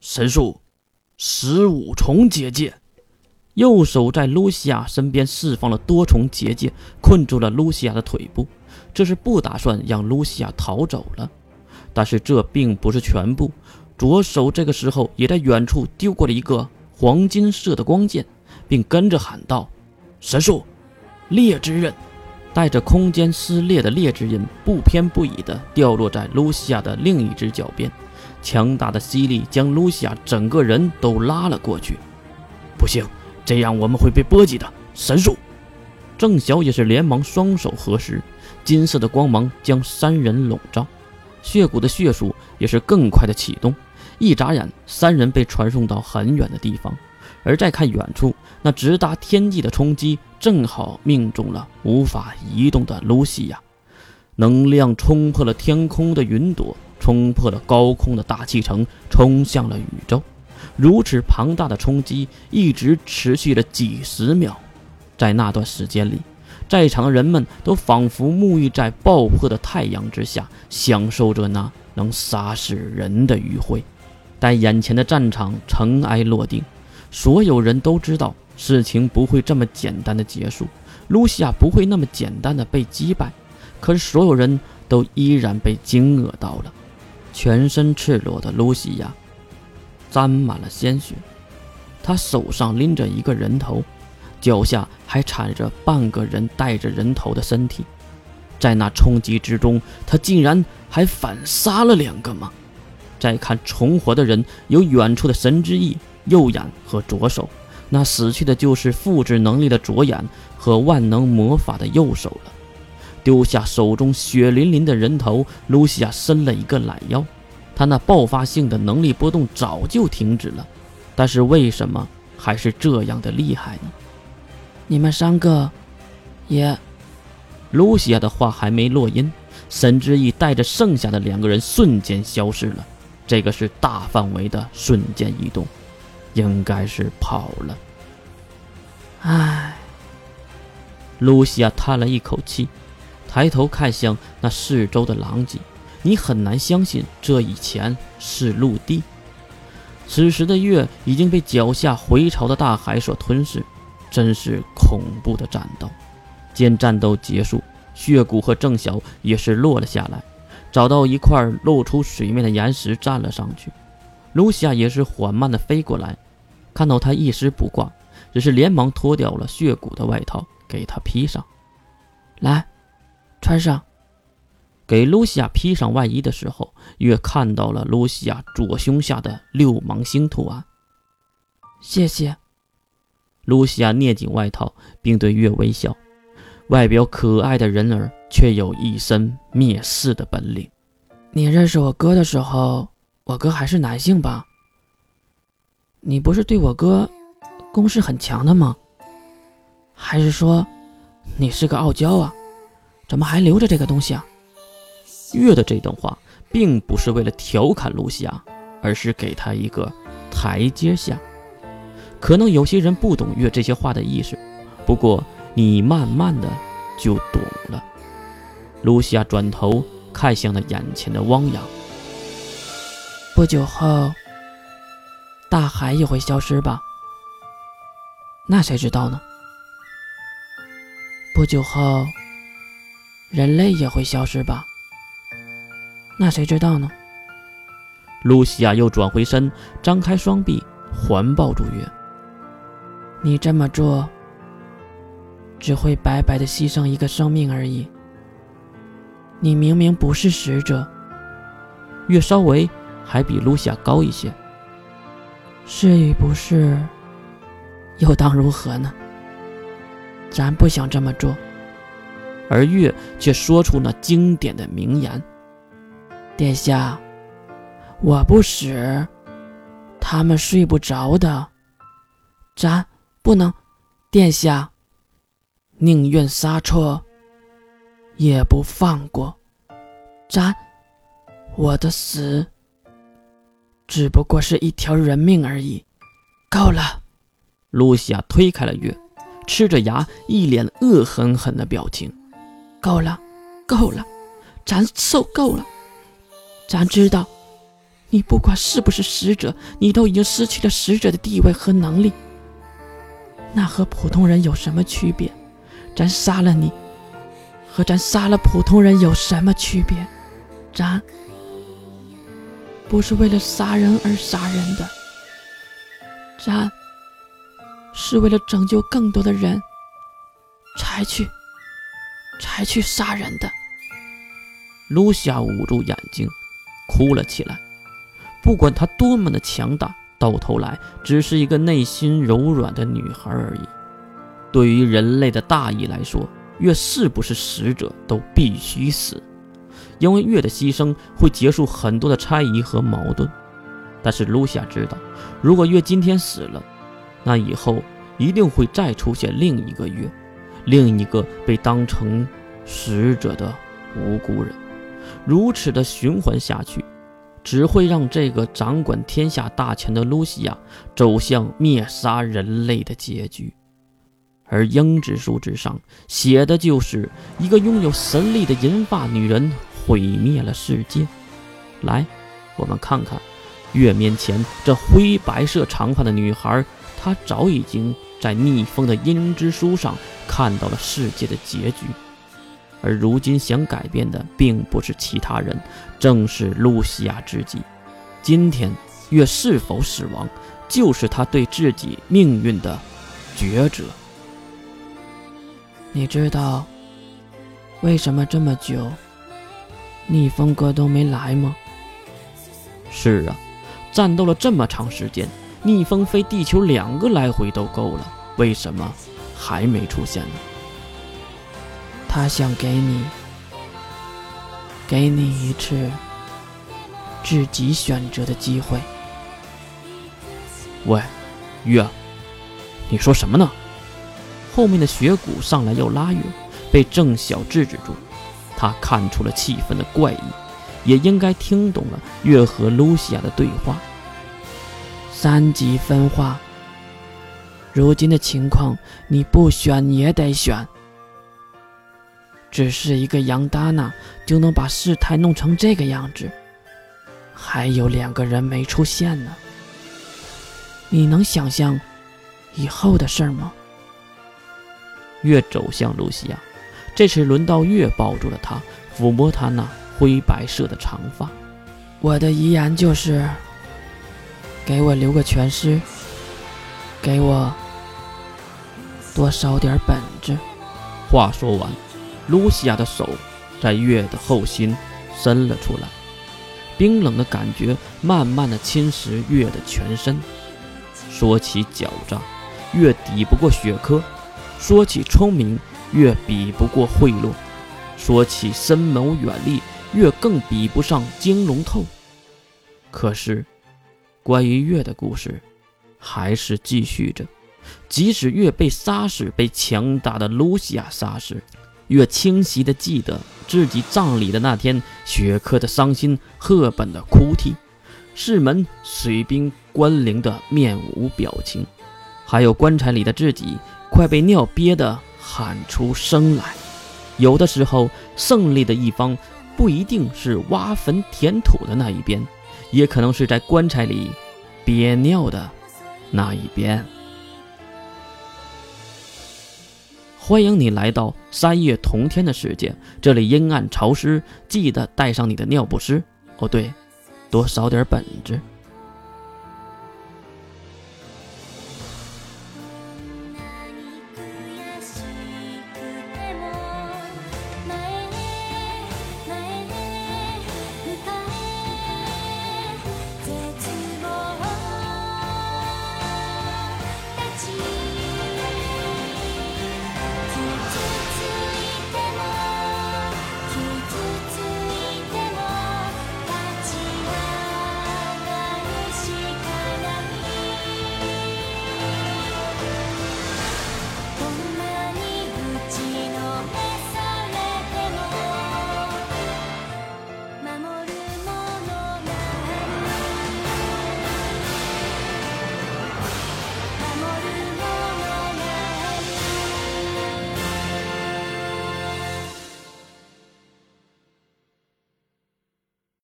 神术，十五重结界。右手在露西亚身边释放了多重结界，困住了露西亚的腿部。这是不打算让露西亚逃走了。但是这并不是全部。左手这个时候也在远处丢过了一个黄金色的光剑，并跟着喊道：“神术，裂之刃！”带着空间撕裂的裂之刃不偏不倚地掉落在露西亚的另一只脚边，强大的吸力将露西亚整个人都拉了过去。不行，这样我们会被波及的。神术！郑晓也是连忙双手合十，金色的光芒将三人笼罩，血骨的血术也是更快的启动。一眨眼，三人被传送到很远的地方。而再看远处，那直达天际的冲击正好命中了无法移动的露西亚，能量冲破了天空的云朵，冲破了高空的大气层，冲向了宇宙。如此庞大的冲击一直持续了几十秒，在那段时间里，在场的人们都仿佛沐浴在爆破的太阳之下，享受着那能杀死人的余晖。待眼前的战场尘埃落定。所有人都知道事情不会这么简单的结束，露西亚不会那么简单的被击败。可是所有人都依然被惊愕到了，全身赤裸的露西亚沾满了鲜血，她手上拎着一个人头，脚下还踩着半个人带着人头的身体。在那冲击之中，他竟然还反杀了两个吗？再看重活的人，有远处的神之翼。右眼和左手，那死去的就是复制能力的左眼和万能魔法的右手了。丢下手中血淋淋的人头，露西亚伸了一个懒腰。他那爆发性的能力波动早就停止了，但是为什么还是这样的厉害呢？你们三个，也……露西亚的话还没落音，神之翼带着剩下的两个人瞬间消失了。这个是大范围的瞬间移动。应该是跑了。唉，露西亚叹了一口气，抬头看向那四周的狼藉。你很难相信这以前是陆地。此时的月已经被脚下回潮的大海所吞噬，真是恐怖的战斗。见战斗结束，血骨和郑晓也是落了下来，找到一块露出水面的岩石站了上去。露西亚也是缓慢的飞过来。看到他一丝不挂，只是连忙脱掉了血骨的外套给他披上。来，穿上。给露西亚披上外衣的时候，月看到了露西亚左胸下的六芒星图案。谢谢。露西亚捏紧外套，并对月微笑。外表可爱的人儿，却有一身蔑视的本领。你认识我哥的时候，我哥还是男性吧？你不是对我哥攻势很强的吗？还是说你是个傲娇啊？怎么还留着这个东西啊？月的这段话并不是为了调侃露西亚，而是给她一个台阶下。可能有些人不懂月这些话的意思，不过你慢慢的就懂了。露西亚转头看向了眼前的汪洋，不久后。大海也会消失吧？那谁知道呢？不久后，人类也会消失吧？那谁知道呢？露西亚又转回身，张开双臂环抱住月。你这么做，只会白白的牺牲一个生命而已。你明明不是使者。月稍微还比露西亚高一些。是与不是，又当如何呢？咱不想这么做，而月却说出那经典的名言：“殿下，我不死，他们睡不着的。咱不能，殿下，宁愿杀错，也不放过。咱，我的死。”只不过是一条人命而已，够了！露西亚推开了月，吃着牙，一脸恶狠狠的表情。够了，够了，咱受够了。咱知道，你不管是不是使者，你都已经失去了使者的地位和能力。那和普通人有什么区别？咱杀了你，和咱杀了普通人有什么区别？咱不是为了杀人而杀人的，咱是为了拯救更多的人才去才去杀人的。卢夏捂住眼睛，哭了起来。不管她多么的强大，到头来只是一个内心柔软的女孩而已。对于人类的大义来说，月是不是使者都必须死，因为月的牺牲会结束很多的猜疑和矛盾。但是卢夏知道，如果月今天死了，那以后一定会再出现另一个月，另一个被当成使者的无辜人。如此的循环下去。只会让这个掌管天下大权的露西亚走向灭杀人类的结局，而鹰之书之上写的就是一个拥有神力的银发女人毁灭了世界。来，我们看看月面前这灰白色长发的女孩，她早已经在逆风的鹰之书上看到了世界的结局。而如今想改变的并不是其他人，正是露西亚自己。今天月是否死亡，就是他对自己命运的抉择。你知道为什么这么久逆风哥都没来吗？是啊，战斗了这么长时间，逆风飞地球两个来回都够了，为什么还没出现呢？他想给你，给你一次自己选择的机会。喂，月，你说什么呢？后面的雪谷上来要拉月，被郑晓制止住。他看出了气氛的怪异，也应该听懂了月和露西亚的对话。三级分化，如今的情况，你不选也得选。只是一个杨达娜就能把事态弄成这个样子，还有两个人没出现呢。你能想象以后的事吗？月走向露西亚，这次轮到月抱住了她，抚摸她那灰白色的长发。我的遗言就是，给我留个全尸，给我多烧点本子。话说完。露西亚的手在月的后心伸了出来，冰冷的感觉慢慢的侵蚀月的全身。说起狡诈，月抵不过雪珂；说起聪明，月比不过贿赂；说起深谋远虑，月更比不上金龙透。可是，关于月的故事还是继续着。即使越被杀死，被强大的露西亚杀死。越清晰地记得自己葬礼的那天，雪珂的伤心，赫本的哭泣，室门水兵关灵的面无表情，还有棺材里的自己快被尿憋得喊出声来。有的时候，胜利的一方不一定是挖坟填土的那一边，也可能是在棺材里憋尿的那一边。欢迎你来到三月同天的世界，这里阴暗潮湿，记得带上你的尿不湿哦。对，多少点本子。